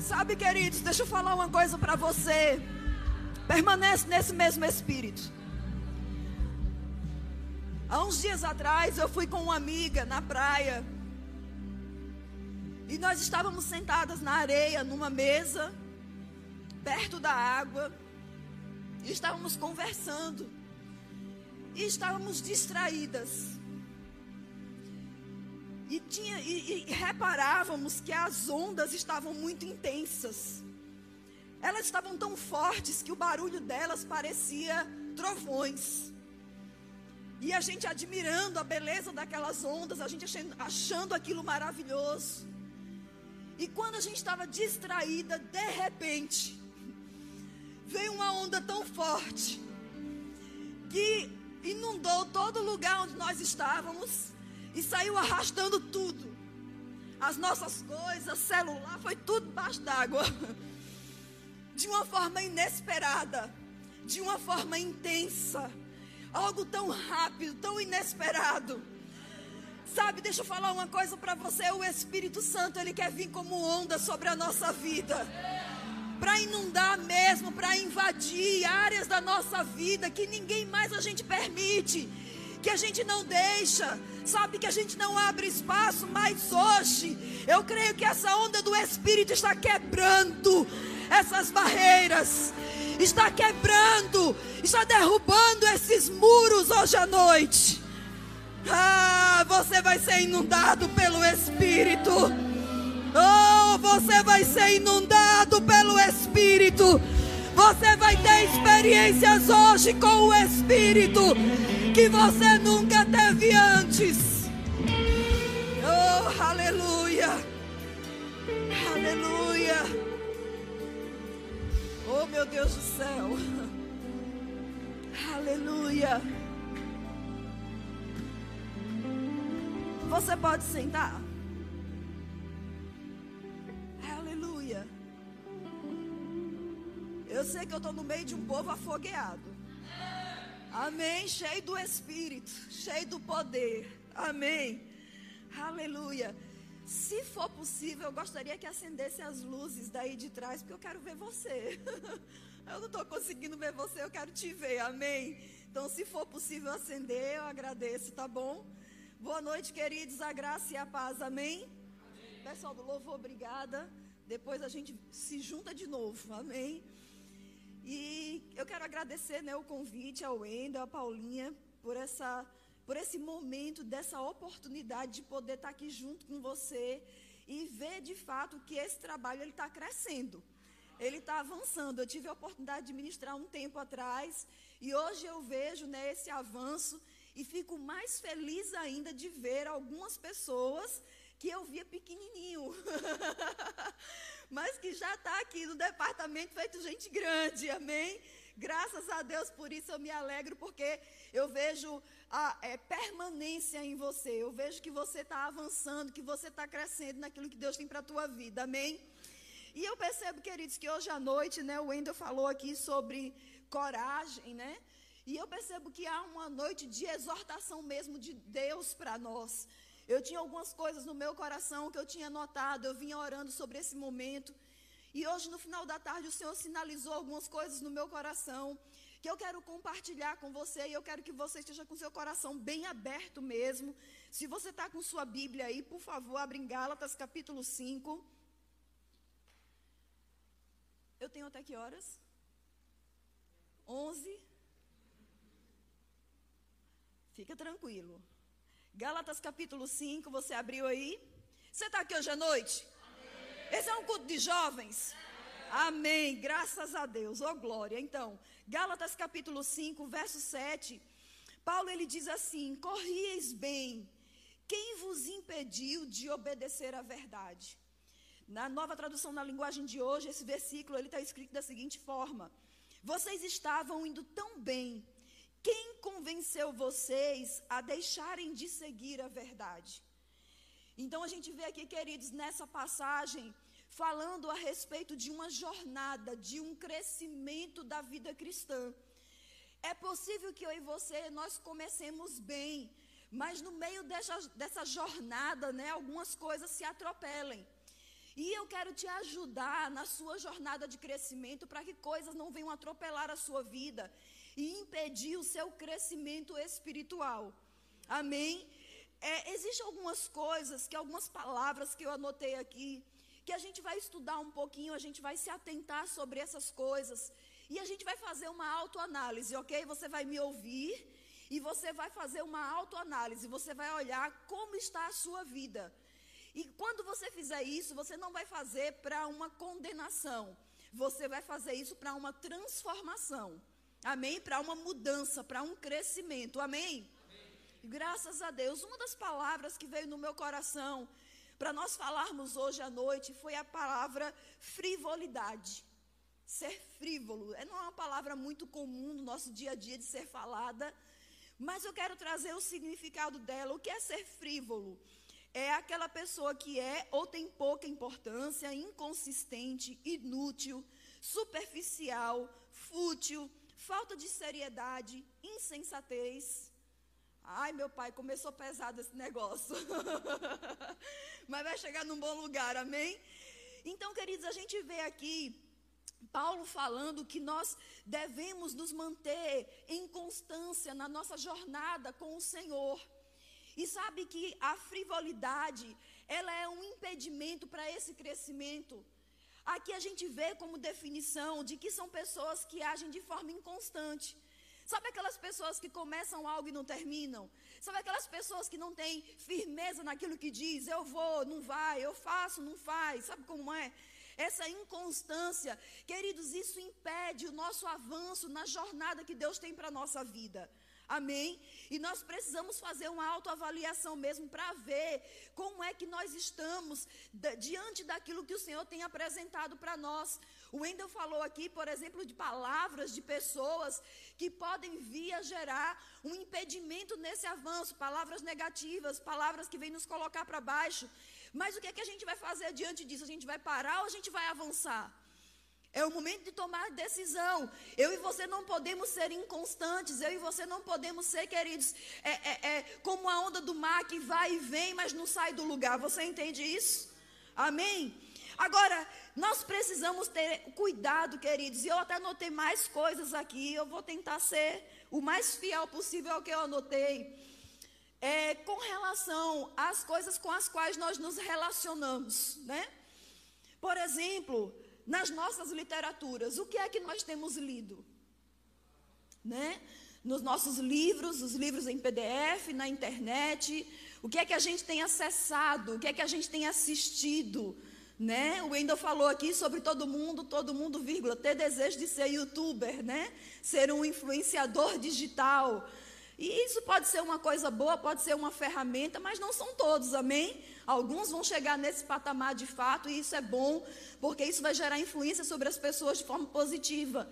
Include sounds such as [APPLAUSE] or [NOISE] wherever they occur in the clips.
Sabe, queridos, deixa eu falar uma coisa para você. Permanece nesse mesmo espírito. Há uns dias atrás eu fui com uma amiga na praia. E nós estávamos sentadas na areia, numa mesa, perto da água. E estávamos conversando. E estávamos distraídas. E, tinha, e, e reparávamos que as ondas estavam muito intensas. Elas estavam tão fortes que o barulho delas parecia trovões. E a gente admirando a beleza daquelas ondas, a gente achando, aquilo maravilhoso. E quando a gente estava distraída, de repente, veio uma onda tão forte que inundou todo lugar onde nós estávamos e saiu arrastando tudo. As nossas coisas, celular, foi tudo debaixo d'água. de uma forma inesperada, de uma forma intensa, algo tão rápido, tão inesperado. Sabe, deixa eu falar uma coisa para você: o Espírito Santo, ele quer vir como onda sobre a nossa vida. Para inundar mesmo, para invadir áreas da nossa vida que ninguém mais a gente permite, que a gente não deixa, sabe, que a gente não abre espaço, mas hoje eu creio que essa onda do Espírito está quebrando essas barreiras, está quebrando, está derrubando esses muros hoje à noite. Ah, você vai ser inundado pelo Espírito. Oh, você vai ser inundado pelo Espírito. Você vai ter experiências hoje com o Espírito que você nunca teve antes. Oh, aleluia. Aleluia. Oh, meu Deus do céu. Aleluia. Você pode sentar. Aleluia. Eu sei que eu estou no meio de um povo afogueado. Amém. Cheio do Espírito, cheio do poder. Amém. Aleluia. Se for possível, eu gostaria que acendesse as luzes daí de trás, porque eu quero ver você. [LAUGHS] eu não estou conseguindo ver você, eu quero te ver, amém? Então, se for possível acender, eu agradeço, tá bom? Boa noite, queridos, a graça e a paz, amém? amém. Pessoal do louvor, obrigada. Depois a gente se junta de novo, amém? E eu quero agradecer né, o convite ao Wendel, a Paulinha, por essa por esse momento, dessa oportunidade de poder estar aqui junto com você e ver de fato que esse trabalho está crescendo. Ele está avançando. Eu tive a oportunidade de ministrar um tempo atrás e hoje eu vejo né, esse avanço e fico mais feliz ainda de ver algumas pessoas que eu via pequenininho, [LAUGHS] mas que já está aqui no departamento feito gente grande, amém? Graças a Deus por isso eu me alegro, porque eu vejo a é, permanência em você. Eu vejo que você está avançando, que você está crescendo naquilo que Deus tem para a tua vida. Amém? E eu percebo, queridos, que hoje à noite, né, o Wendel falou aqui sobre coragem, né? E eu percebo que há uma noite de exortação mesmo de Deus para nós. Eu tinha algumas coisas no meu coração que eu tinha notado, eu vinha orando sobre esse momento. E hoje, no final da tarde, o Senhor sinalizou algumas coisas no meu coração que eu quero compartilhar com você e eu quero que você esteja com seu coração bem aberto mesmo. Se você está com sua Bíblia aí, por favor, abre em Gálatas capítulo 5. Eu tenho até que horas? 11. Fica tranquilo. Gálatas capítulo 5, você abriu aí? Você está aqui hoje à noite? Amém. Esse é um culto de jovens? Amém. Amém. Graças a Deus. Oh, glória. Então, Gálatas capítulo 5, verso 7. Paulo ele diz assim: Corrieis bem, quem vos impediu de obedecer à verdade? Na nova tradução na linguagem de hoje, esse versículo ele está escrito da seguinte forma: Vocês estavam indo tão bem, quem convenceu vocês a deixarem de seguir a verdade? Então a gente vê aqui, queridos, nessa passagem, falando a respeito de uma jornada, de um crescimento da vida cristã. É possível que eu e você nós comecemos bem, mas no meio dessa, dessa jornada, né, algumas coisas se atropelem. E eu quero te ajudar na sua jornada de crescimento para que coisas não venham atropelar a sua vida e impedir o seu crescimento espiritual. Amém? É, Existem algumas coisas, que algumas palavras que eu anotei aqui, que a gente vai estudar um pouquinho, a gente vai se atentar sobre essas coisas. E a gente vai fazer uma autoanálise, ok? Você vai me ouvir e você vai fazer uma autoanálise. Você vai olhar como está a sua vida. E quando você fizer isso, você não vai fazer para uma condenação. Você vai fazer isso para uma transformação. Amém? Para uma mudança, para um crescimento. Amém? Amém? Graças a Deus. Uma das palavras que veio no meu coração para nós falarmos hoje à noite foi a palavra frivolidade. Ser frívolo. É, não é uma palavra muito comum no nosso dia a dia de ser falada, mas eu quero trazer o significado dela. O que é ser frívolo? é aquela pessoa que é ou tem pouca importância, inconsistente, inútil, superficial, fútil, falta de seriedade, insensatez. Ai, meu pai, começou pesado esse negócio. [LAUGHS] Mas vai chegar num bom lugar, amém? Então, queridos, a gente vê aqui Paulo falando que nós devemos nos manter em constância na nossa jornada com o Senhor. E sabe que a frivolidade, ela é um impedimento para esse crescimento. Aqui a gente vê como definição de que são pessoas que agem de forma inconstante. Sabe aquelas pessoas que começam algo e não terminam? Sabe aquelas pessoas que não têm firmeza naquilo que diz? Eu vou, não vai, eu faço, não faz. Sabe como é? Essa inconstância, queridos, isso impede o nosso avanço na jornada que Deus tem para a nossa vida. Amém? E nós precisamos fazer uma autoavaliação mesmo para ver como é que nós estamos diante daquilo que o Senhor tem apresentado para nós. O Wendel falou aqui, por exemplo, de palavras de pessoas que podem vir a gerar um impedimento nesse avanço, palavras negativas, palavras que vêm nos colocar para baixo. Mas o que é que a gente vai fazer diante disso? A gente vai parar ou a gente vai avançar? É o momento de tomar decisão. Eu e você não podemos ser inconstantes. Eu e você não podemos ser, queridos, é, é, é, como a onda do mar que vai e vem, mas não sai do lugar. Você entende isso? Amém? Agora, nós precisamos ter cuidado, queridos. E eu até anotei mais coisas aqui. Eu vou tentar ser o mais fiel possível ao que eu anotei. É, com relação às coisas com as quais nós nos relacionamos, né? Por exemplo, nas nossas literaturas, o que é que nós temos lido? Né? Nos nossos livros, os livros em PDF, na internet, o que é que a gente tem acessado, o que é que a gente tem assistido, né? O Wendel falou aqui sobre todo mundo, todo mundo, vírgula, ter desejo de ser youtuber, né? Ser um influenciador digital. E isso pode ser uma coisa boa, pode ser uma ferramenta, mas não são todos, amém? Alguns vão chegar nesse patamar de fato, e isso é bom, porque isso vai gerar influência sobre as pessoas de forma positiva.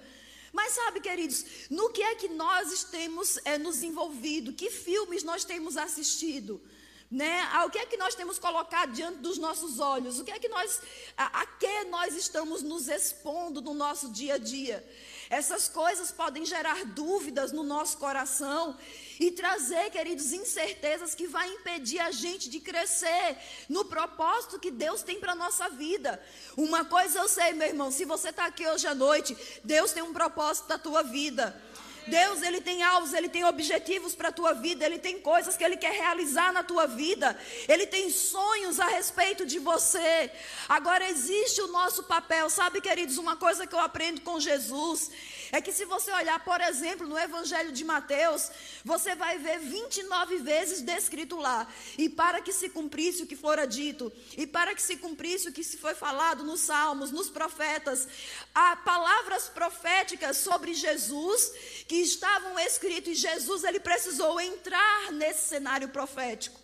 Mas sabe, queridos, no que é que nós temos é, nos envolvido? Que filmes nós temos assistido? Né? Ao que é que nós temos colocado diante dos nossos olhos? O que é que nós, a, a que nós estamos nos expondo no nosso dia a dia? Essas coisas podem gerar dúvidas no nosso coração e trazer, queridos, incertezas que vai impedir a gente de crescer no propósito que Deus tem para a nossa vida. Uma coisa eu sei, meu irmão, se você está aqui hoje à noite, Deus tem um propósito da tua vida. Deus, ele tem alvos, ele tem objetivos para a tua vida, ele tem coisas que ele quer realizar na tua vida. Ele tem sonhos a respeito de você. Agora existe o nosso papel, sabe, queridos, uma coisa que eu aprendo com Jesus é que se você olhar, por exemplo, no Evangelho de Mateus, você vai ver 29 vezes descrito lá. E para que se cumprisse o que fora dito, e para que se cumprisse o que se foi falado nos Salmos, nos profetas, há palavras proféticas sobre Jesus que estavam escritas, e Jesus ele precisou entrar nesse cenário profético.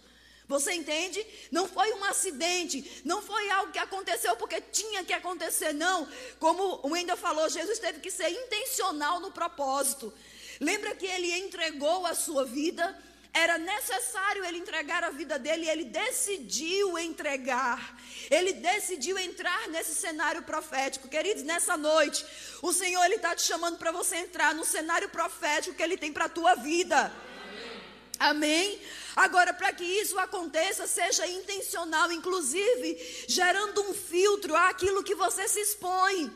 Você entende? Não foi um acidente, não foi algo que aconteceu porque tinha que acontecer, não. Como o Wendel falou, Jesus teve que ser intencional no propósito. Lembra que ele entregou a sua vida? Era necessário ele entregar a vida dele e ele decidiu entregar. Ele decidiu entrar nesse cenário profético. Queridos, nessa noite, o Senhor está te chamando para você entrar no cenário profético que ele tem para a tua vida. Amém? Agora, para que isso aconteça, seja intencional, inclusive gerando um filtro àquilo que você se expõe.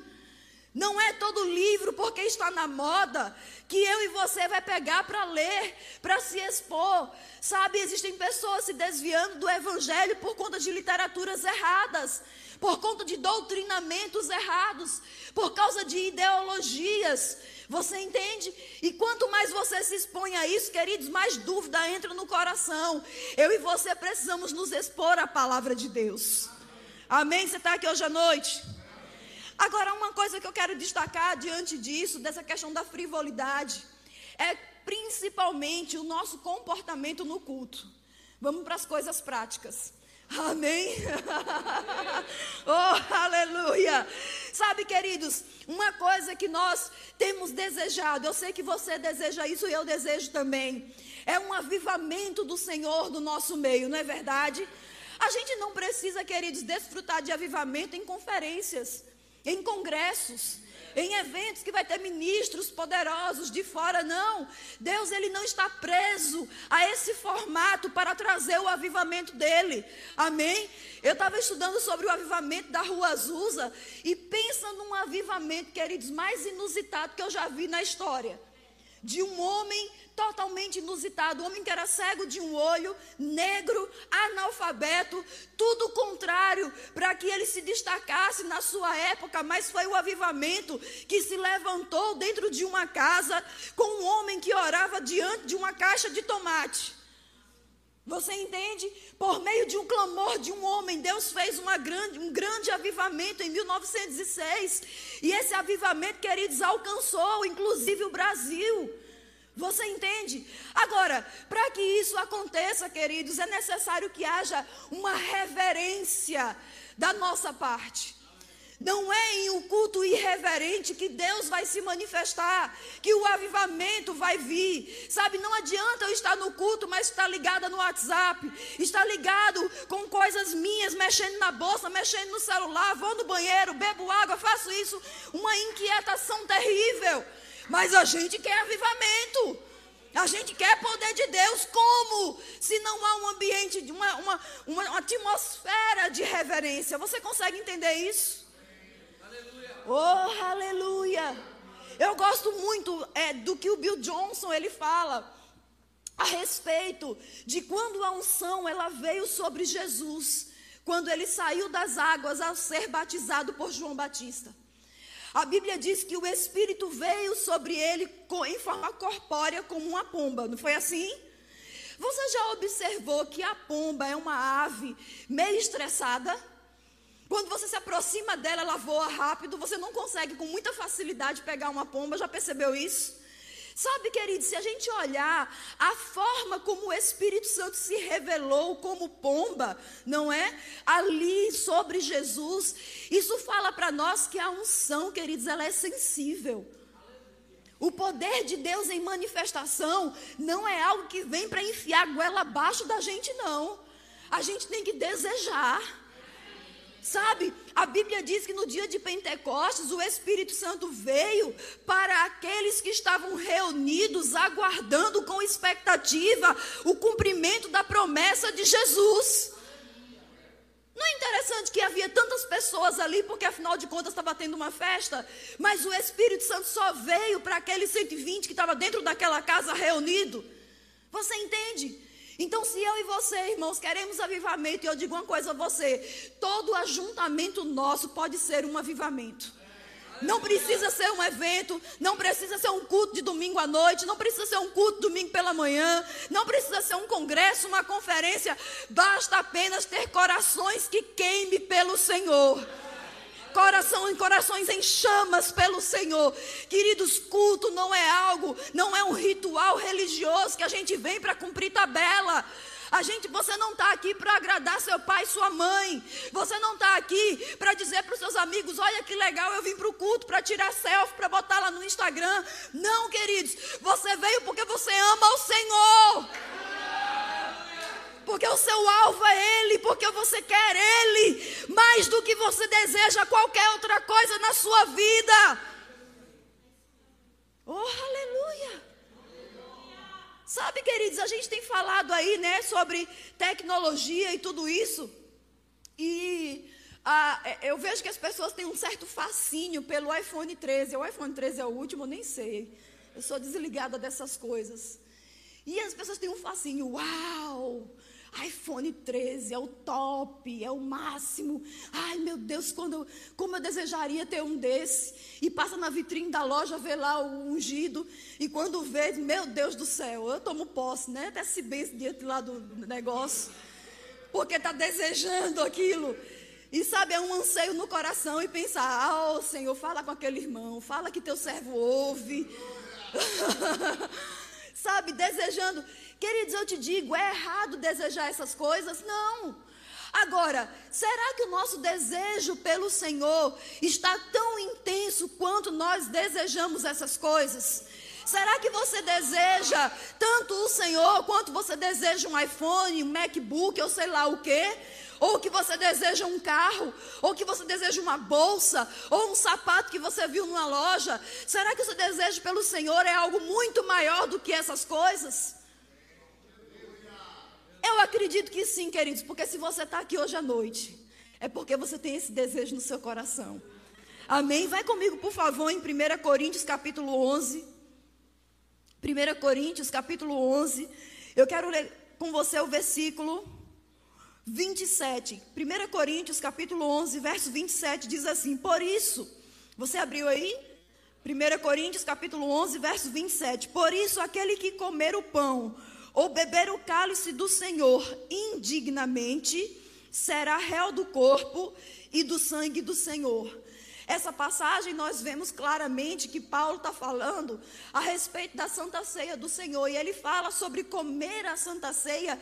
Não é todo livro, porque está na moda, que eu e você vai pegar para ler, para se expor. Sabe, existem pessoas se desviando do evangelho por conta de literaturas erradas, por conta de doutrinamentos errados, por causa de ideologias. Você entende? E quanto mais você se expõe a isso, queridos, mais dúvida entra no coração. Eu e você precisamos nos expor à palavra de Deus. Amém? Você está aqui hoje à noite? Agora, uma coisa que eu quero destacar diante disso, dessa questão da frivolidade, é principalmente o nosso comportamento no culto. Vamos para as coisas práticas. Amém? [LAUGHS] oh, aleluia! Sabe, queridos, uma coisa que nós temos desejado, eu sei que você deseja isso e eu desejo também, é um avivamento do Senhor no nosso meio, não é verdade? A gente não precisa, queridos, desfrutar de avivamento em conferências, em congressos em eventos que vai ter ministros poderosos de fora, não. Deus ele não está preso a esse formato para trazer o avivamento dele. Amém? Eu estava estudando sobre o avivamento da Rua Azusa e pensa num avivamento, queridos, mais inusitado que eu já vi na história. De um homem totalmente inusitado. O homem que era cego de um olho, negro, analfabeto, tudo contrário para que ele se destacasse na sua época, mas foi o avivamento que se levantou dentro de uma casa com um homem que orava diante de uma caixa de tomate. Você entende? Por meio de um clamor de um homem, Deus fez grande, um grande avivamento em 1906. E esse avivamento, queridos, alcançou inclusive o Brasil. Você entende? Agora, para que isso aconteça, queridos, é necessário que haja uma reverência da nossa parte. Não é em um culto irreverente que Deus vai se manifestar, que o avivamento vai vir. Sabe, não adianta eu estar no culto, mas estar ligada no WhatsApp, estar ligado com coisas minhas, mexendo na bolsa, mexendo no celular, vou no banheiro, bebo água, faço isso. Uma inquietação terrível. Mas a gente quer avivamento. A gente quer poder de Deus. Como? Se não há um ambiente, uma, uma, uma atmosfera de reverência. Você consegue entender isso? Oh, aleluia. Eu gosto muito é, do que o Bill Johnson ele fala a respeito de quando a unção ela veio sobre Jesus, quando ele saiu das águas ao ser batizado por João Batista. A Bíblia diz que o Espírito veio sobre ele em forma corpórea como uma pomba, não foi assim? Você já observou que a pomba é uma ave meio estressada? Quando você se aproxima dela, ela voa rápido, você não consegue com muita facilidade pegar uma pomba, já percebeu isso? Sabe, querido, se a gente olhar a forma como o Espírito Santo se revelou como pomba, não é? Ali sobre Jesus, isso fala para nós que a unção, queridos, ela é sensível. O poder de Deus em manifestação não é algo que vem para enfiar a goela abaixo da gente, não. A gente tem que desejar. Sabe, a Bíblia diz que no dia de Pentecostes o Espírito Santo veio para aqueles que estavam reunidos, aguardando com expectativa o cumprimento da promessa de Jesus. Não é interessante que havia tantas pessoas ali, porque afinal de contas estava tendo uma festa, mas o Espírito Santo só veio para aqueles 120 que estavam dentro daquela casa reunido. Você entende? Então, se eu e você, irmãos, queremos avivamento, e eu digo uma coisa a você: todo ajuntamento nosso pode ser um avivamento. Não precisa ser um evento, não precisa ser um culto de domingo à noite, não precisa ser um culto domingo pela manhã, não precisa ser um congresso, uma conferência, basta apenas ter corações que queime pelo Senhor coração em corações em chamas pelo Senhor. Queridos, culto não é algo, não é um ritual religioso que a gente vem para cumprir tabela. A gente, você não está aqui para agradar seu pai e sua mãe. Você não está aqui para dizer para os seus amigos: olha que legal, eu vim para o culto para tirar selfie, para botar lá no Instagram. Não, queridos. Você veio porque você ama o Senhor porque o seu alvo é Ele, porque você quer Ele, mais do que você deseja qualquer outra coisa na sua vida. Oh, aleluia! Sabe, queridos, a gente tem falado aí, né, sobre tecnologia e tudo isso. E ah, eu vejo que as pessoas têm um certo fascínio pelo iPhone 13. O iPhone 13 é o último, eu nem sei. Eu sou desligada dessas coisas. E as pessoas têm um fascínio. Uau! iPhone 13 é o top, é o máximo. Ai, meu Deus, quando, como eu desejaria ter um desse. E passa na vitrine da loja, vê lá o ungido. E quando vê, meu Deus do céu, eu tomo posse, né? Desce bem diante lá do negócio. Porque está desejando aquilo. E sabe, é um anseio no coração e pensar: ah, oh, Senhor, fala com aquele irmão, fala que teu servo ouve. [LAUGHS] sabe, desejando. Queridos, eu te digo, é errado desejar essas coisas? Não. Agora, será que o nosso desejo pelo Senhor está tão intenso quanto nós desejamos essas coisas? Será que você deseja tanto o Senhor quanto você deseja um iPhone, um MacBook, ou sei lá o quê? Ou que você deseja um carro, ou que você deseja uma bolsa, ou um sapato que você viu numa loja? Será que o seu desejo pelo Senhor é algo muito maior do que essas coisas? Eu acredito que sim, queridos, porque se você está aqui hoje à noite, é porque você tem esse desejo no seu coração. Amém? Vai comigo, por favor, em 1 Coríntios capítulo 11. 1 Coríntios capítulo 11. Eu quero ler com você o versículo 27. 1 Coríntios capítulo 11, verso 27 diz assim: Por isso, você abriu aí? 1 Coríntios capítulo 11, verso 27. Por isso, aquele que comer o pão ou beber o cálice do Senhor indignamente, será réu do corpo e do sangue do Senhor. Essa passagem nós vemos claramente que Paulo está falando a respeito da Santa Ceia do Senhor. E ele fala sobre comer a Santa Ceia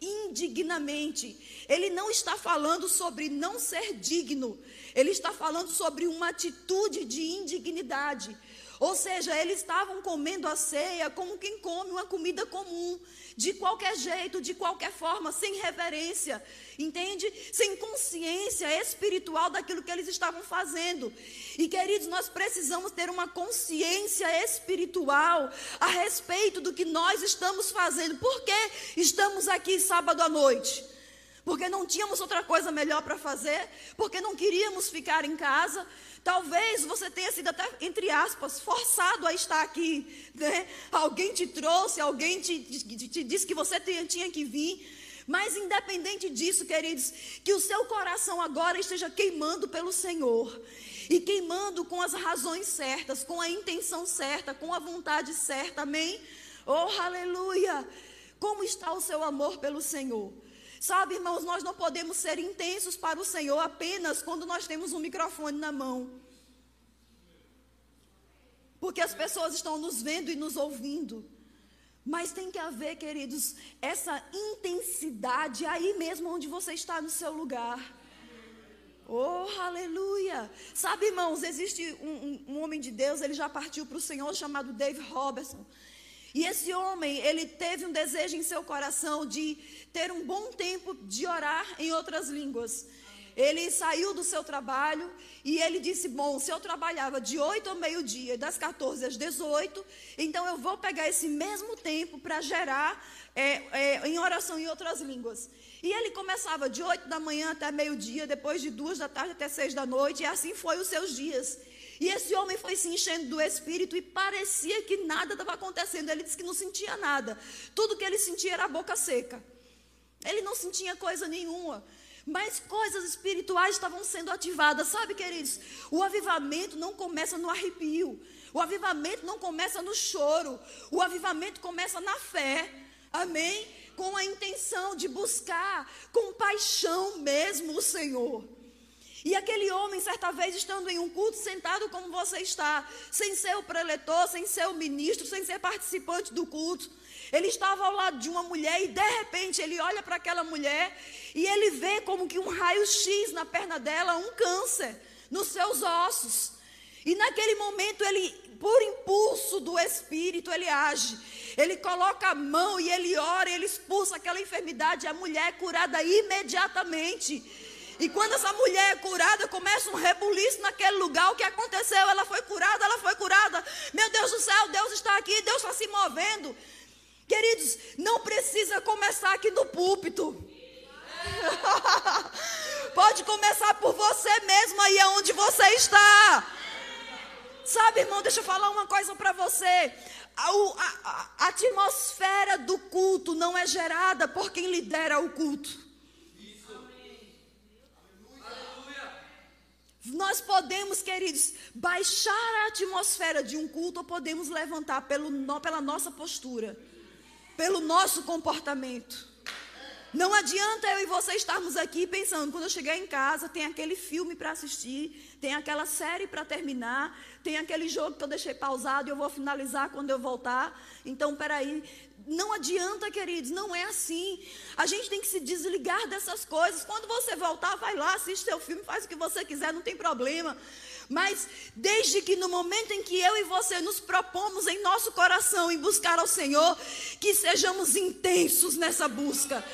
indignamente. Ele não está falando sobre não ser digno. Ele está falando sobre uma atitude de indignidade. Ou seja, eles estavam comendo a ceia como quem come uma comida comum, de qualquer jeito, de qualquer forma, sem reverência, entende? Sem consciência espiritual daquilo que eles estavam fazendo. E queridos, nós precisamos ter uma consciência espiritual a respeito do que nós estamos fazendo. Por que estamos aqui sábado à noite? Porque não tínhamos outra coisa melhor para fazer, porque não queríamos ficar em casa, Talvez você tenha sido até, entre aspas, forçado a estar aqui. Né? Alguém te trouxe, alguém te, te, te disse que você tinha, que vir. Mas independente disso, queridos, que o seu coração agora esteja queimando pelo Senhor. E queimando com as razões certas, com a intenção certa, com a vontade certa, amém? Oh, aleluia! Como está o seu amor pelo Senhor? Sabe, irmãos, nós não podemos ser intensos para o Senhor apenas quando nós temos um microfone na mão. Porque as pessoas estão nos vendo e nos ouvindo. Mas tem que haver, queridos, essa intensidade aí mesmo onde você está no seu lugar. Oh, aleluia! Sabe, irmãos, existe um, um, um homem de Deus, ele já partiu para o Senhor, chamado Dave Robertson. E esse homem, ele teve um desejo em seu coração de ter um bom tempo de orar em outras línguas. Ele saiu do seu trabalho e ele disse: Bom, se eu trabalhava de 8 ao meio-dia, das 14 às 18, então eu vou pegar esse mesmo tempo para gerar é, é, em oração em outras línguas. E ele começava de 8 da manhã até meio-dia, depois de 2 da tarde até 6 da noite, e assim foi os seus dias. E esse homem foi se enchendo do espírito e parecia que nada estava acontecendo. Ele disse que não sentia nada. Tudo que ele sentia era a boca seca. Ele não sentia coisa nenhuma. Mas coisas espirituais estavam sendo ativadas. Sabe, queridos? O avivamento não começa no arrepio. O avivamento não começa no choro. O avivamento começa na fé. Amém? Com a intenção de buscar com paixão mesmo o Senhor. E aquele homem, certa vez, estando em um culto, sentado como você está, sem ser o preletor, sem ser o ministro, sem ser participante do culto, ele estava ao lado de uma mulher e de repente ele olha para aquela mulher e ele vê como que um raio-x na perna dela, um câncer nos seus ossos. E naquele momento ele, por impulso do Espírito, ele age. Ele coloca a mão e ele ora, ele expulsa aquela enfermidade. A mulher é curada imediatamente. E quando essa mulher é curada, começa um rebuliço naquele lugar. O que aconteceu? Ela foi curada, ela foi curada. Meu Deus do céu, Deus está aqui, Deus está se movendo. Queridos, não precisa começar aqui no púlpito. [LAUGHS] Pode começar por você mesmo aí onde você está. Sabe, irmão, deixa eu falar uma coisa para você. A, a, a, atmosfera do culto não é gerada por quem lidera o culto. Nós podemos, queridos, baixar a atmosfera de um culto ou podemos levantar pelo, pela nossa postura, pelo nosso comportamento. Não adianta eu e você estarmos aqui pensando, quando eu chegar em casa, tem aquele filme para assistir, tem aquela série para terminar, tem aquele jogo que eu deixei pausado e eu vou finalizar quando eu voltar. Então, peraí. Não adianta, queridos, não é assim. A gente tem que se desligar dessas coisas. Quando você voltar, vai lá, assiste seu filme, faz o que você quiser, não tem problema. Mas desde que no momento em que eu e você nos propomos em nosso coração em buscar ao Senhor, que sejamos intensos nessa busca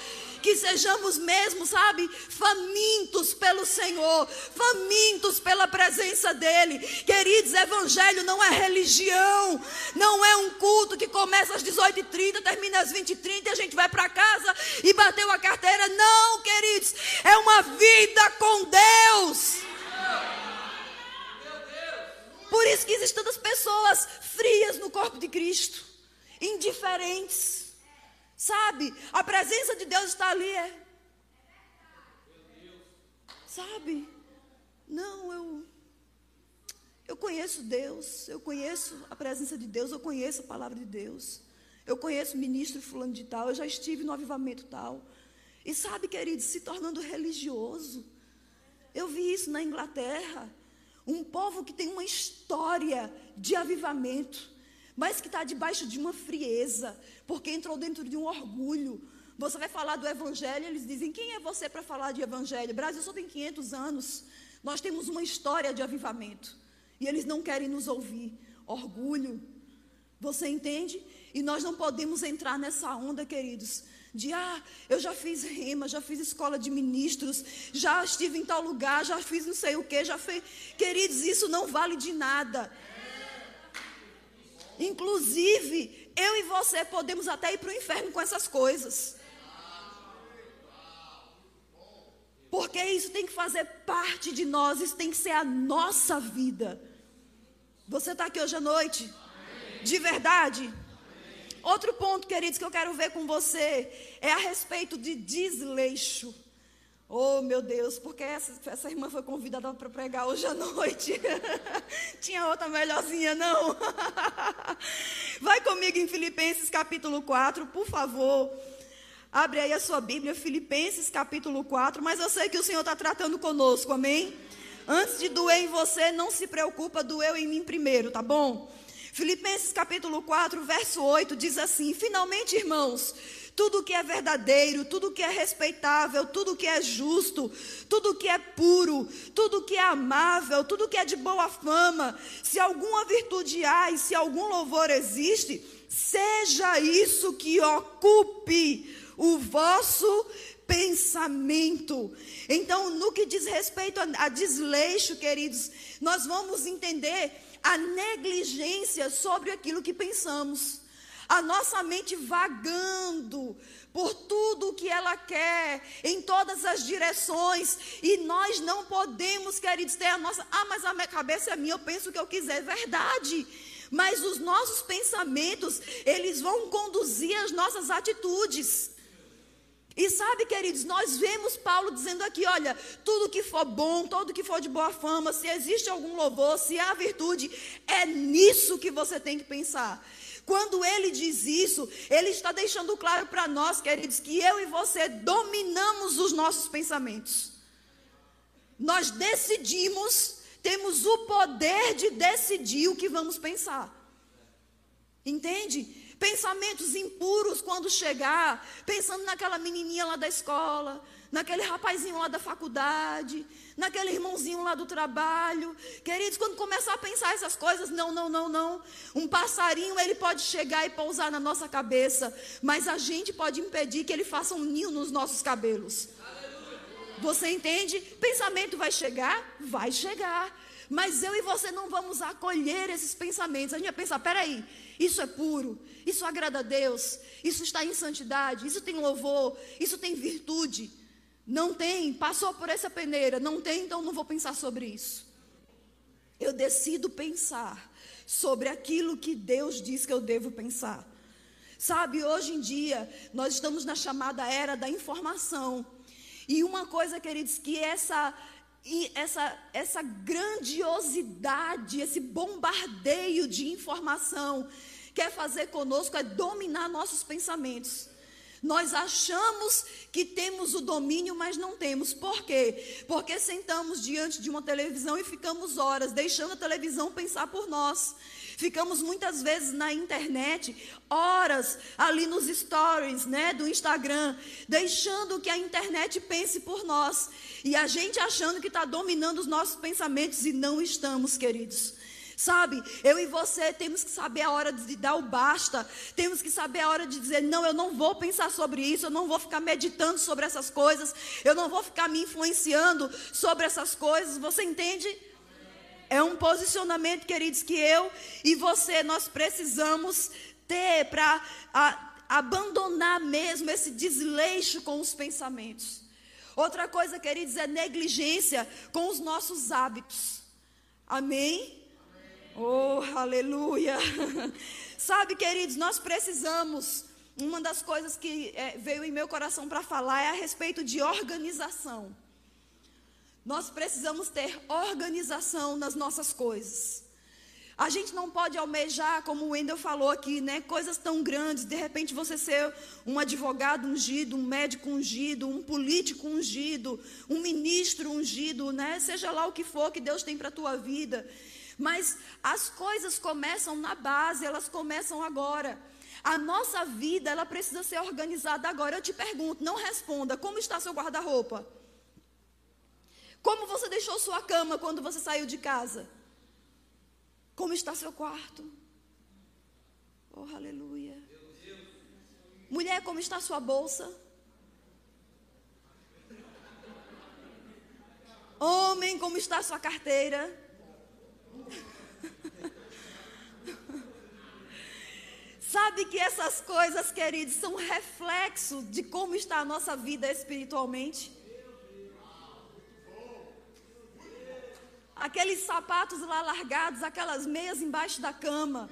que sejamos mesmo, sabe, famintos pelo Senhor, famintos pela presença dEle. Queridos, Evangelho não é religião, não é um culto que começa às 18h30, termina às 20h30 e a gente vai para casa e bateu a carteira. Não, queridos, é uma vida com Deus. Por isso que existem tantas pessoas frias no corpo de Cristo, indiferentes. Sabe? A presença de Deus está ali. É. Sabe? Não, eu. Eu conheço Deus, eu conheço a presença de Deus, eu conheço a palavra de Deus. Eu conheço o ministro fulano de tal, eu já estive no avivamento tal. E sabe, querido, se tornando religioso. Eu vi isso na Inglaterra. Um povo que tem uma história de avivamento mas que está debaixo de uma frieza, porque entrou dentro de um orgulho. Você vai falar do evangelho, eles dizem: quem é você para falar de evangelho? Brasil só tem 500 anos. Nós temos uma história de avivamento. E eles não querem nos ouvir. Orgulho. Você entende? E nós não podemos entrar nessa onda, queridos, de ah, eu já fiz rima, já fiz escola de ministros, já estive em tal lugar, já fiz não sei o que, já fez. Queridos, isso não vale de nada. Inclusive, eu e você podemos até ir para o inferno com essas coisas. Porque isso tem que fazer parte de nós, isso tem que ser a nossa vida. Você está aqui hoje à noite? De verdade? Outro ponto, queridos, que eu quero ver com você é a respeito de desleixo. Oh, meu Deus, porque essa, essa irmã foi convidada para pregar hoje à noite. [LAUGHS] Tinha outra melhorzinha, não? [LAUGHS] Vai comigo em Filipenses capítulo 4, por favor. Abre aí a sua Bíblia, Filipenses capítulo 4. Mas eu sei que o Senhor está tratando conosco, amém? Antes de doer em você, não se preocupa, doeu em mim primeiro, tá bom? Filipenses capítulo 4, verso 8 diz assim: Finalmente, irmãos tudo que é verdadeiro, tudo que é respeitável, tudo que é justo, tudo que é puro, tudo que é amável, tudo que é de boa fama, se alguma virtude há e se algum louvor existe, seja isso que ocupe o vosso pensamento. Então, no que diz respeito a, a desleixo, queridos, nós vamos entender a negligência sobre aquilo que pensamos a nossa mente vagando por tudo o que ela quer, em todas as direções, e nós não podemos, queridos, ter a nossa, ah, mas a minha cabeça é minha, eu penso o que eu quiser, é verdade. Mas os nossos pensamentos, eles vão conduzir as nossas atitudes. E sabe, queridos, nós vemos Paulo dizendo aqui: olha, tudo que for bom, tudo que for de boa fama, se existe algum louvor, se há virtude, é nisso que você tem que pensar. Quando ele diz isso, ele está deixando claro para nós, queridos, que eu e você dominamos os nossos pensamentos. Nós decidimos, temos o poder de decidir o que vamos pensar. Entende? Pensamentos impuros quando chegar, pensando naquela menininha lá da escola, naquele rapazinho lá da faculdade, naquele irmãozinho lá do trabalho. Queridos, quando começar a pensar essas coisas, não, não, não, não. Um passarinho, ele pode chegar e pousar na nossa cabeça, mas a gente pode impedir que ele faça um ninho nos nossos cabelos. Você entende? Pensamento vai chegar? Vai chegar. Mas eu e você não vamos acolher esses pensamentos. A gente vai pensar: peraí, isso é puro, isso agrada a Deus, isso está em santidade, isso tem louvor, isso tem virtude. Não tem, passou por essa peneira, não tem, então não vou pensar sobre isso. Eu decido pensar sobre aquilo que Deus diz que eu devo pensar. Sabe, hoje em dia, nós estamos na chamada era da informação. E uma coisa, queridos, que essa essa, essa grandiosidade, esse bombardeio de informação quer fazer conosco é dominar nossos pensamentos. Nós achamos que temos o domínio, mas não temos. Por quê? Porque sentamos diante de uma televisão e ficamos horas, deixando a televisão pensar por nós. Ficamos muitas vezes na internet, horas ali nos stories, né, do Instagram, deixando que a internet pense por nós. E a gente achando que está dominando os nossos pensamentos e não estamos, queridos. Sabe, eu e você temos que saber a hora de dar o basta, temos que saber a hora de dizer: não, eu não vou pensar sobre isso, eu não vou ficar meditando sobre essas coisas, eu não vou ficar me influenciando sobre essas coisas. Você entende? É um posicionamento, queridos, que eu e você nós precisamos ter para abandonar mesmo esse desleixo com os pensamentos. Outra coisa, queridos, é negligência com os nossos hábitos. Amém? Oh, aleluia! [LAUGHS] Sabe, queridos, nós precisamos. Uma das coisas que é, veio em meu coração para falar é a respeito de organização. Nós precisamos ter organização nas nossas coisas. A gente não pode almejar, como o Wendel falou aqui, né, coisas tão grandes. De repente você ser um advogado ungido, um médico ungido, um político ungido, um ministro ungido, né, seja lá o que for que Deus tem para a tua vida. Mas as coisas começam na base, elas começam agora. A nossa vida, ela precisa ser organizada agora. Eu te pergunto, não responda, como está seu guarda-roupa? Como você deixou sua cama quando você saiu de casa? Como está seu quarto? Oh, aleluia. Mulher, como está sua bolsa? Homem, como está sua carteira? [LAUGHS] Sabe que essas coisas, queridos, são reflexo de como está a nossa vida espiritualmente? Aqueles sapatos lá largados, aquelas meias embaixo da cama,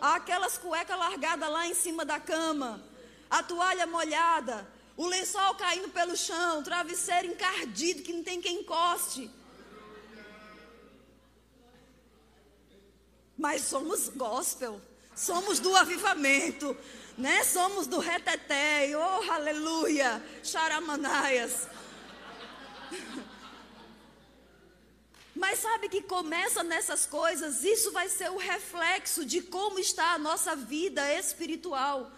aquelas cuecas largadas lá em cima da cama, a toalha molhada, o lençol caindo pelo chão, travesseiro encardido que não tem quem encoste. Mas somos gospel, somos do avivamento, né? Somos do reteté, oh aleluia, charamanaias. [LAUGHS] Mas sabe que começa nessas coisas, isso vai ser o reflexo de como está a nossa vida espiritual.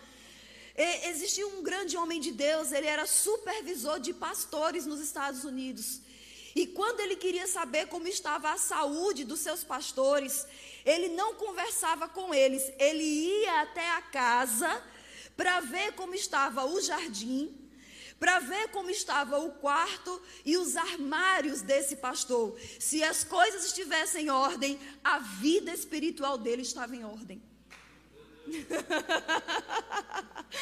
E, existiu um grande homem de Deus, ele era supervisor de pastores nos Estados Unidos. E quando ele queria saber como estava a saúde dos seus pastores, ele não conversava com eles, ele ia até a casa para ver como estava o jardim, para ver como estava o quarto e os armários desse pastor. Se as coisas estivessem em ordem, a vida espiritual dele estava em ordem. [LAUGHS]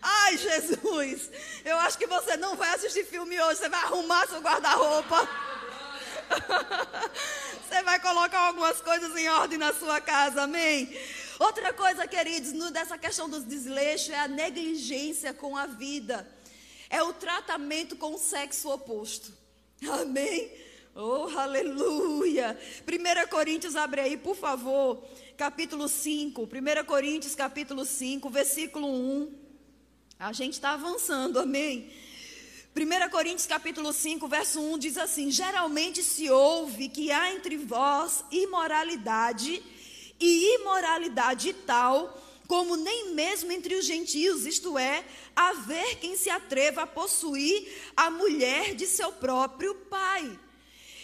Ai, Jesus, eu acho que você não vai assistir filme hoje, você vai arrumar seu guarda-roupa. [LAUGHS] Você vai colocar algumas coisas em ordem na sua casa, amém? Outra coisa, queridos, no, dessa questão dos desleixos é a negligência com a vida. É o tratamento com o sexo oposto. [LAUGHS] Amém? Oh, aleluia. 1 Coríntios, abre aí, por favor. Capítulo 5. 1 Coríntios, capítulo 5, versículo 1. A gente está avançando, amém? 1 Coríntios capítulo 5, verso 1 diz assim: Geralmente se ouve que há entre vós imoralidade, e imoralidade tal como nem mesmo entre os gentios, isto é, haver quem se atreva a possuir a mulher de seu próprio pai.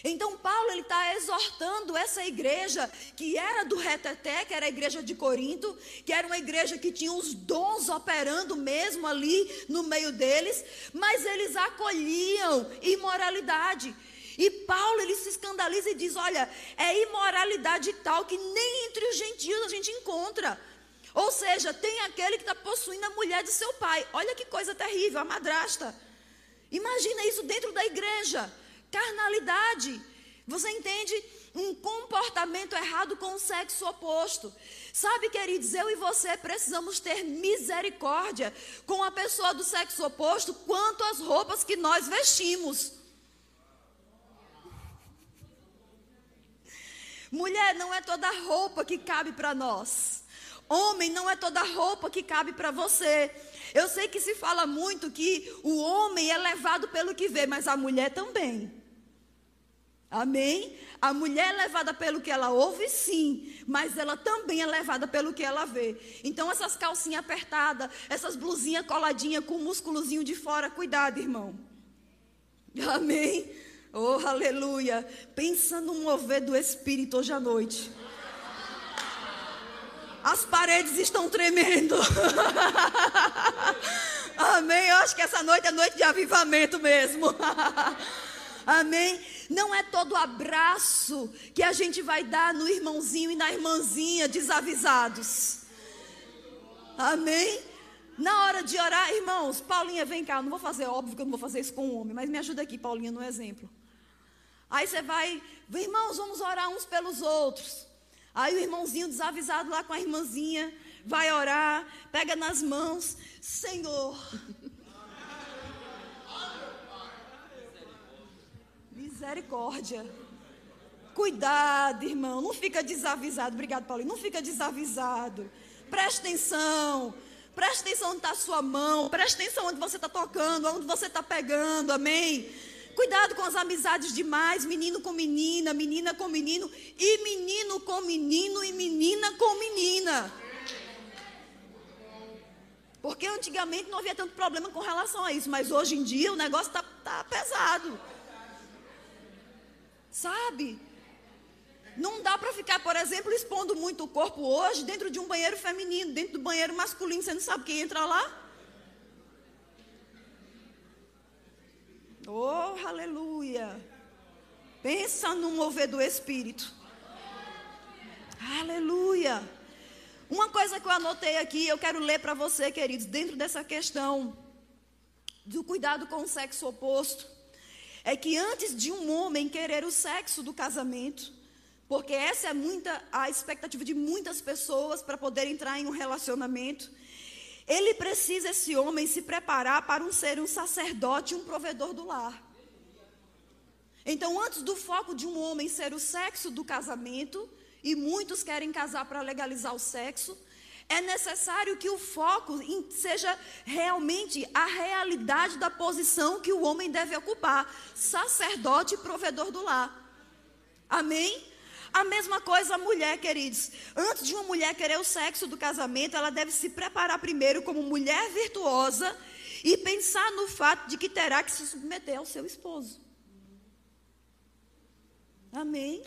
Então Paulo ele está exortando essa igreja que era do reteté, que era a igreja de Corinto, que era uma igreja que tinha os dons operando mesmo ali no meio deles, mas eles acolhiam imoralidade. E Paulo ele se escandaliza e diz: olha, é imoralidade tal que nem entre os gentios a gente encontra. Ou seja, tem aquele que está possuindo a mulher de seu pai. Olha que coisa terrível, a madrasta. Imagina isso dentro da igreja carnalidade. Você entende? Um comportamento errado com o sexo oposto. Sabe, queridos, eu e você precisamos ter misericórdia com a pessoa do sexo oposto quanto às roupas que nós vestimos. Mulher, não é toda roupa que cabe para nós. Homem, não é toda roupa que cabe para você. Eu sei que se fala muito que o homem é levado pelo que vê, mas a mulher também. Amém? A mulher é levada pelo que ela ouve, sim, mas ela também é levada pelo que ela vê. Então, essas calcinhas apertadas, essas blusinhas coladinhas com o músculozinho de fora, cuidado, irmão. Amém? Oh, aleluia. Pensa no mover do Espírito hoje à noite. As paredes estão tremendo. [LAUGHS] Amém? Eu acho que essa noite é noite de avivamento mesmo. [LAUGHS] Amém? Não é todo abraço que a gente vai dar no irmãozinho e na irmãzinha desavisados. Amém? Na hora de orar, irmãos, Paulinha, vem cá. Eu não vou fazer, óbvio que eu não vou fazer isso com um homem, mas me ajuda aqui, Paulinha, no exemplo. Aí você vai, irmãos, vamos orar uns pelos outros. Aí o irmãozinho desavisado lá com a irmãzinha vai orar, pega nas mãos, Senhor, Misericórdia. Cuidado, irmão. Não fica desavisado. Obrigado, Paulinho. Não fica desavisado. Preste atenção. Preste atenção onde está a sua mão. Preste atenção onde você está tocando, onde você está pegando. Amém? Cuidado com as amizades demais, menino com menina, menina com menino, e menino com menino, e menina com menina. Porque antigamente não havia tanto problema com relação a isso, mas hoje em dia o negócio está tá pesado. Sabe? Não dá para ficar, por exemplo, expondo muito o corpo hoje dentro de um banheiro feminino, dentro do banheiro masculino. Você não sabe quem entra lá? Oh, aleluia. Pensa no mover do Espírito. Aleluia. Uma coisa que eu anotei aqui, eu quero ler para você, queridos, dentro dessa questão do cuidado com o sexo oposto é que antes de um homem querer o sexo do casamento, porque essa é muita a expectativa de muitas pessoas para poder entrar em um relacionamento, ele precisa esse homem se preparar para um ser um sacerdote, um provedor do lar. Então, antes do foco de um homem ser o sexo do casamento, e muitos querem casar para legalizar o sexo, é necessário que o foco seja realmente a realidade da posição que o homem deve ocupar sacerdote e provedor do lar. Amém? A mesma coisa a mulher, queridos. Antes de uma mulher querer o sexo do casamento, ela deve se preparar primeiro como mulher virtuosa e pensar no fato de que terá que se submeter ao seu esposo. Amém?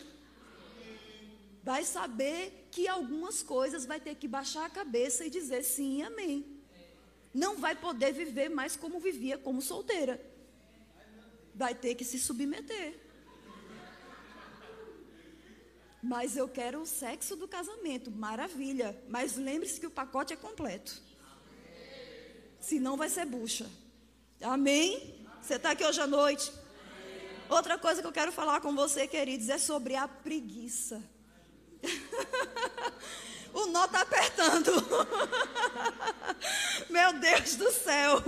Vai saber que algumas coisas vai ter que baixar a cabeça e dizer sim, amém. Não vai poder viver mais como vivia como solteira. Vai ter que se submeter. Mas eu quero o sexo do casamento, maravilha. Mas lembre-se que o pacote é completo. Senão vai ser bucha. Amém? Você está aqui hoje à noite? Outra coisa que eu quero falar com você, queridos, é sobre a preguiça. [LAUGHS] o nó está apertando. [LAUGHS] Meu Deus do céu.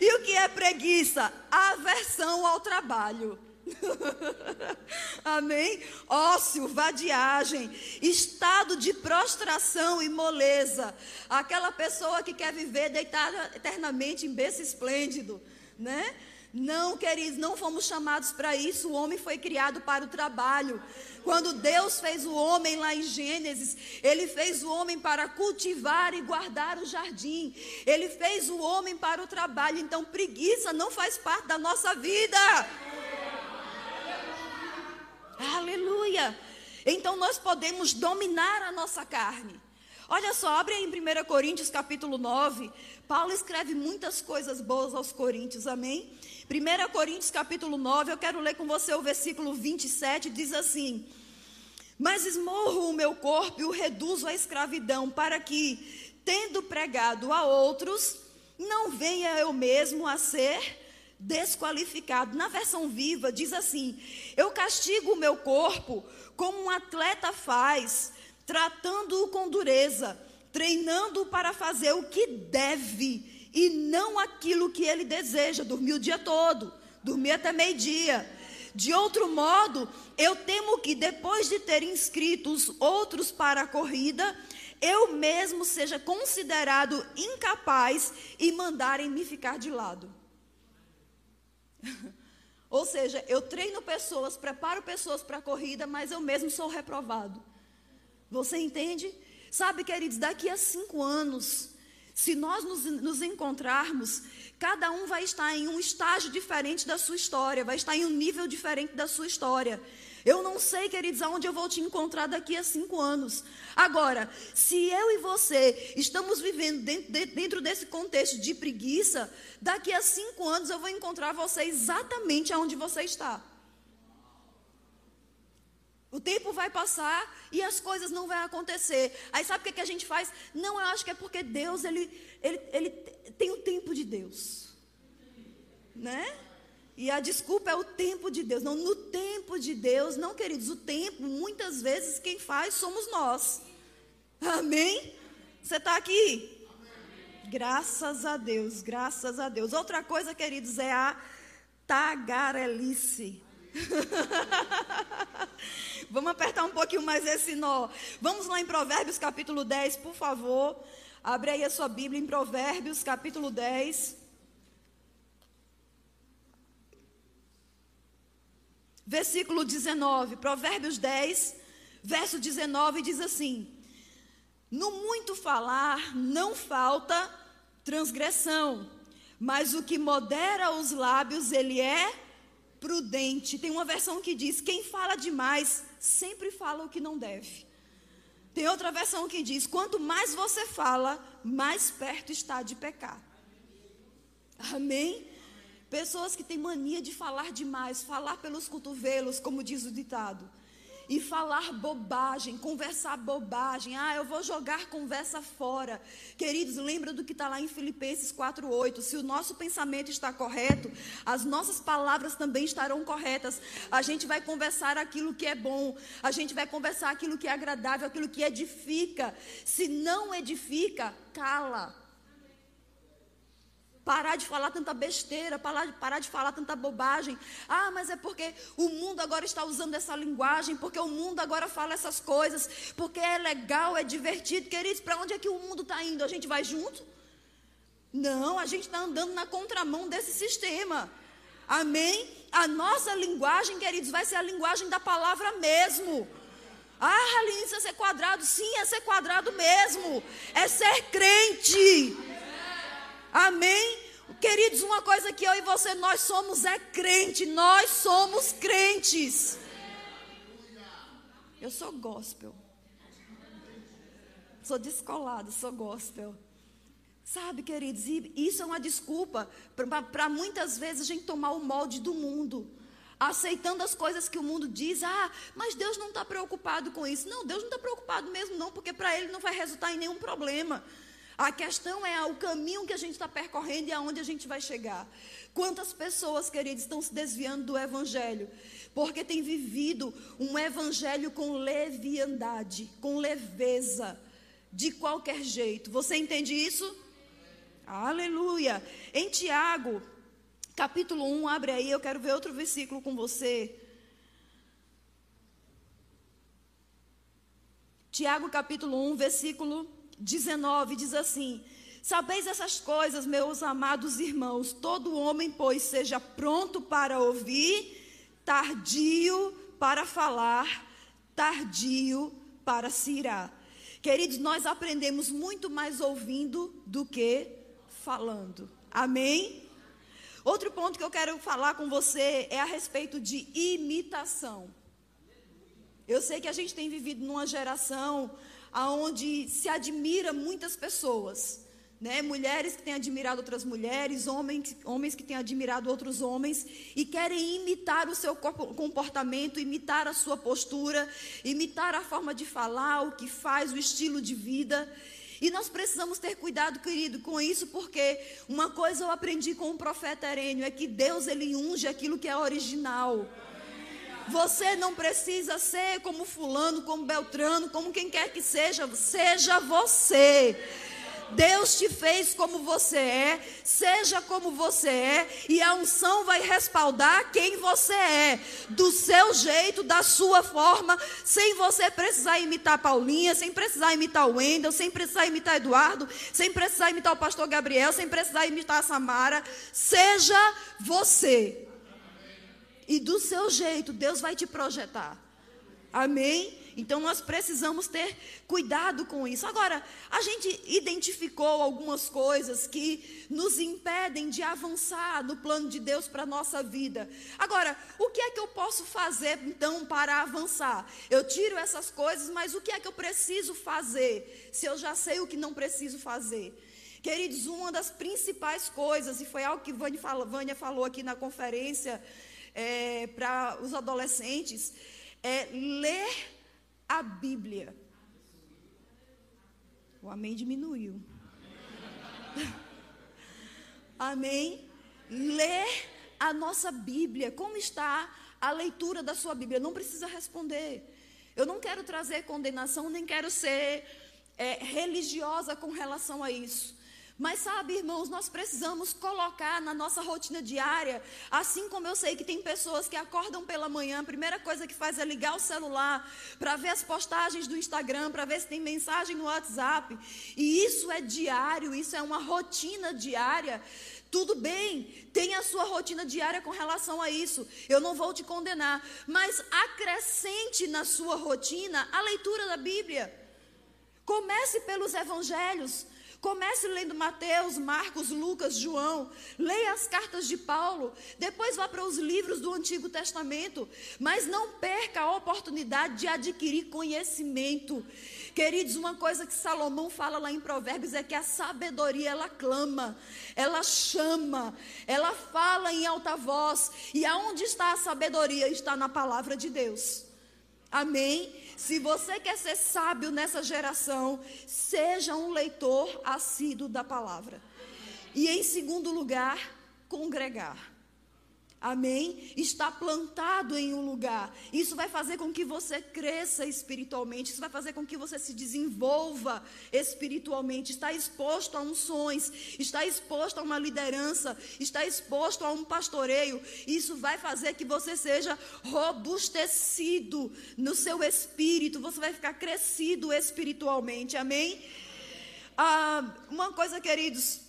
E o que é preguiça? Aversão ao trabalho. [LAUGHS] Amém? Ócio, vadiagem, estado de prostração e moleza. Aquela pessoa que quer viver deitada eternamente em berço esplêndido, né? Não, queridos, não fomos chamados para isso. O homem foi criado para o trabalho. Quando Deus fez o homem lá em Gênesis, Ele fez o homem para cultivar e guardar o jardim. Ele fez o homem para o trabalho. Então, preguiça não faz parte da nossa vida. Aleluia! Então nós podemos dominar a nossa carne. Olha só, abre aí em 1 Coríntios capítulo 9. Paulo escreve muitas coisas boas aos Coríntios, amém? 1 Coríntios capítulo 9, eu quero ler com você o versículo 27, diz assim: Mas esmorro o meu corpo e o reduzo à escravidão, para que, tendo pregado a outros, não venha eu mesmo a ser desqualificado. Na versão viva, diz assim: Eu castigo o meu corpo como um atleta faz, tratando-o com dureza, treinando-o para fazer o que deve e não aquilo que ele deseja. Dormir o dia todo, dormir até meio-dia. De outro modo, eu temo que depois de ter inscrito os outros para a corrida, eu mesmo seja considerado incapaz e mandarem me ficar de lado. [LAUGHS] Ou seja, eu treino pessoas, preparo pessoas para a corrida, mas eu mesmo sou reprovado. Você entende? Sabe, queridos, daqui a cinco anos, se nós nos, nos, encontrarmos, cada um vai estar em um estágio diferente da sua história, vai estar em um nível diferente da sua história. Eu não sei, queridos, aonde eu vou te encontrar daqui a cinco anos. Agora, se eu e você estamos vivendo dentro, dentro desse contexto de preguiça, daqui a cinco anos eu vou encontrar você exatamente aonde você está. O tempo vai passar e as coisas não vão acontecer. Aí sabe o que, que a gente faz? Não, eu acho que é porque Deus, ele, ele, ele tem o tempo de Deus. Né? E a desculpa é o tempo de Deus. Não, no tempo de Deus, não, queridos, o tempo, muitas vezes, quem faz somos nós. Amém? Você está aqui? Graças a Deus, graças a Deus. Outra coisa, queridos, é a tagarelice. [LAUGHS] Vamos apertar um pouquinho mais esse nó. Vamos lá em Provérbios capítulo 10, por favor. Abre aí a sua Bíblia em Provérbios capítulo 10. Versículo 19, Provérbios 10, verso 19 diz assim: No muito falar não falta transgressão, mas o que modera os lábios, ele é prudente. Tem uma versão que diz: quem fala demais sempre fala o que não deve. Tem outra versão que diz: quanto mais você fala, mais perto está de pecar. Amém? Pessoas que têm mania de falar demais, falar pelos cotovelos, como diz o ditado e falar bobagem, conversar bobagem. Ah, eu vou jogar conversa fora. Queridos, lembra do que está lá em Filipenses 4:8. Se o nosso pensamento está correto, as nossas palavras também estarão corretas. A gente vai conversar aquilo que é bom, a gente vai conversar aquilo que é agradável, aquilo que edifica. Se não edifica, cala. Parar de falar tanta besteira, parar, parar de falar tanta bobagem. Ah, mas é porque o mundo agora está usando essa linguagem, porque o mundo agora fala essas coisas, porque é legal, é divertido. Queridos, para onde é que o mundo está indo? A gente vai junto? Não, a gente está andando na contramão desse sistema. Amém? A nossa linguagem, queridos, vai ser a linguagem da palavra mesmo. Ah, Aline, isso é ser quadrado. Sim, é ser quadrado mesmo. É ser crente. Amém? Queridos, uma coisa que eu e você, nós somos é crente, nós somos crentes. Eu sou gospel. Sou descolado, sou gospel. Sabe, queridos, isso é uma desculpa para muitas vezes a gente tomar o molde do mundo. Aceitando as coisas que o mundo diz, ah, mas Deus não está preocupado com isso. Não, Deus não está preocupado mesmo, não, porque para Ele não vai resultar em nenhum problema. A questão é o caminho que a gente está percorrendo e aonde a gente vai chegar. Quantas pessoas, queridos, estão se desviando do Evangelho? Porque têm vivido um Evangelho com leviandade, com leveza, de qualquer jeito. Você entende isso? Aleluia. Em Tiago, capítulo 1, abre aí, eu quero ver outro versículo com você. Tiago, capítulo 1, versículo 19 diz assim: Sabeis essas coisas, meus amados irmãos, todo homem, pois, seja pronto para ouvir, tardio para falar, tardio para se irar. Queridos, nós aprendemos muito mais ouvindo do que falando. Amém? Outro ponto que eu quero falar com você é a respeito de imitação. Eu sei que a gente tem vivido numa geração onde se admira muitas pessoas. Né? Mulheres que têm admirado outras mulheres, homens, homens que têm admirado outros homens e querem imitar o seu comportamento, imitar a sua postura, imitar a forma de falar, o que faz, o estilo de vida. E nós precisamos ter cuidado, querido, com isso, porque uma coisa eu aprendi com o profeta Herênio é que Deus ele unge aquilo que é original. Você não precisa ser como fulano, como Beltrano, como quem quer que seja, seja você. Deus te fez como você é, seja como você é, e a unção vai respaldar quem você é, do seu jeito, da sua forma, sem você precisar imitar Paulinha, sem precisar imitar o Wendel, sem precisar imitar Eduardo, sem precisar imitar o pastor Gabriel, sem precisar imitar a Samara. Seja você. E do seu jeito, Deus vai te projetar. Amém? Então nós precisamos ter cuidado com isso. Agora, a gente identificou algumas coisas que nos impedem de avançar no plano de Deus para a nossa vida. Agora, o que é que eu posso fazer então para avançar? Eu tiro essas coisas, mas o que é que eu preciso fazer se eu já sei o que não preciso fazer? Queridos, uma das principais coisas, e foi algo que Vânia falou, aqui na conferência é, para os adolescentes, é ler a Bíblia. O amém diminuiu. [LAUGHS] amém? Ler a nossa Bíblia. Como está a leitura da sua Bíblia? Não precisa responder. Eu não quero trazer condenação, nem quero ser é, religiosa com relação a isso. Mas sabe, irmãos, nós precisamos colocar na nossa rotina diária, assim como eu sei que tem pessoas que acordam pela manhã, a primeira coisa que faz é ligar o celular para ver as postagens do Instagram, para ver se tem mensagem no WhatsApp. E isso é diário, isso é uma rotina diária. Tudo bem, tem a sua rotina diária com relação a isso. Eu não vou te condenar, mas acrescente na sua rotina a leitura da Bíblia. Comece pelos evangelhos. Comece lendo Mateus, Marcos, Lucas, João. Leia as cartas de Paulo. Depois vá para os livros do Antigo Testamento. Mas não perca a oportunidade de adquirir conhecimento. Queridos, uma coisa que Salomão fala lá em Provérbios é que a sabedoria ela clama, ela chama, ela fala em alta voz. E aonde está a sabedoria? Está na palavra de Deus. Amém? Se você quer ser sábio nessa geração, seja um leitor assíduo da palavra. E em segundo lugar, congregar. Amém? Está plantado em um lugar. Isso vai fazer com que você cresça espiritualmente. Isso vai fazer com que você se desenvolva espiritualmente. Está exposto a unções. Está exposto a uma liderança. Está exposto a um pastoreio. Isso vai fazer que você seja robustecido no seu espírito. Você vai ficar crescido espiritualmente. Amém? Ah, uma coisa, queridos,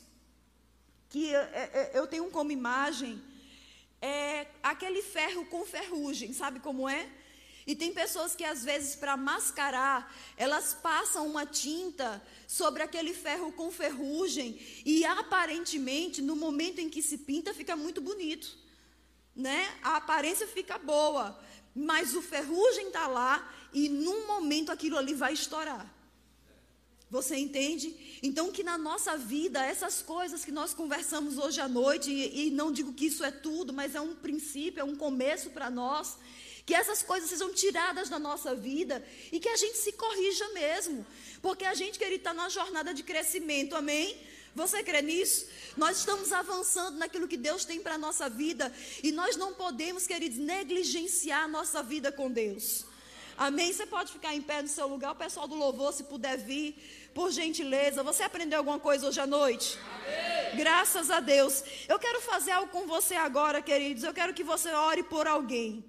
que eu, eu tenho como imagem é aquele ferro com ferrugem, sabe como é? E tem pessoas que às vezes para mascarar, elas passam uma tinta sobre aquele ferro com ferrugem e aparentemente no momento em que se pinta fica muito bonito, né? A aparência fica boa, mas o ferrugem está lá e num momento aquilo ali vai estourar. Você entende? Então, que na nossa vida, essas coisas que nós conversamos hoje à noite, e, e não digo que isso é tudo, mas é um princípio, é um começo para nós, que essas coisas sejam tiradas da nossa vida e que a gente se corrija mesmo, porque a gente, querido, está numa jornada de crescimento, amém? Você crê nisso? Nós estamos avançando naquilo que Deus tem para a nossa vida e nós não podemos, queridos, negligenciar a nossa vida com Deus. Amém? Você pode ficar em pé no seu lugar, o pessoal do louvor, se puder vir, por gentileza. Você aprendeu alguma coisa hoje à noite? Amém. Graças a Deus. Eu quero fazer algo com você agora, queridos. Eu quero que você ore por alguém.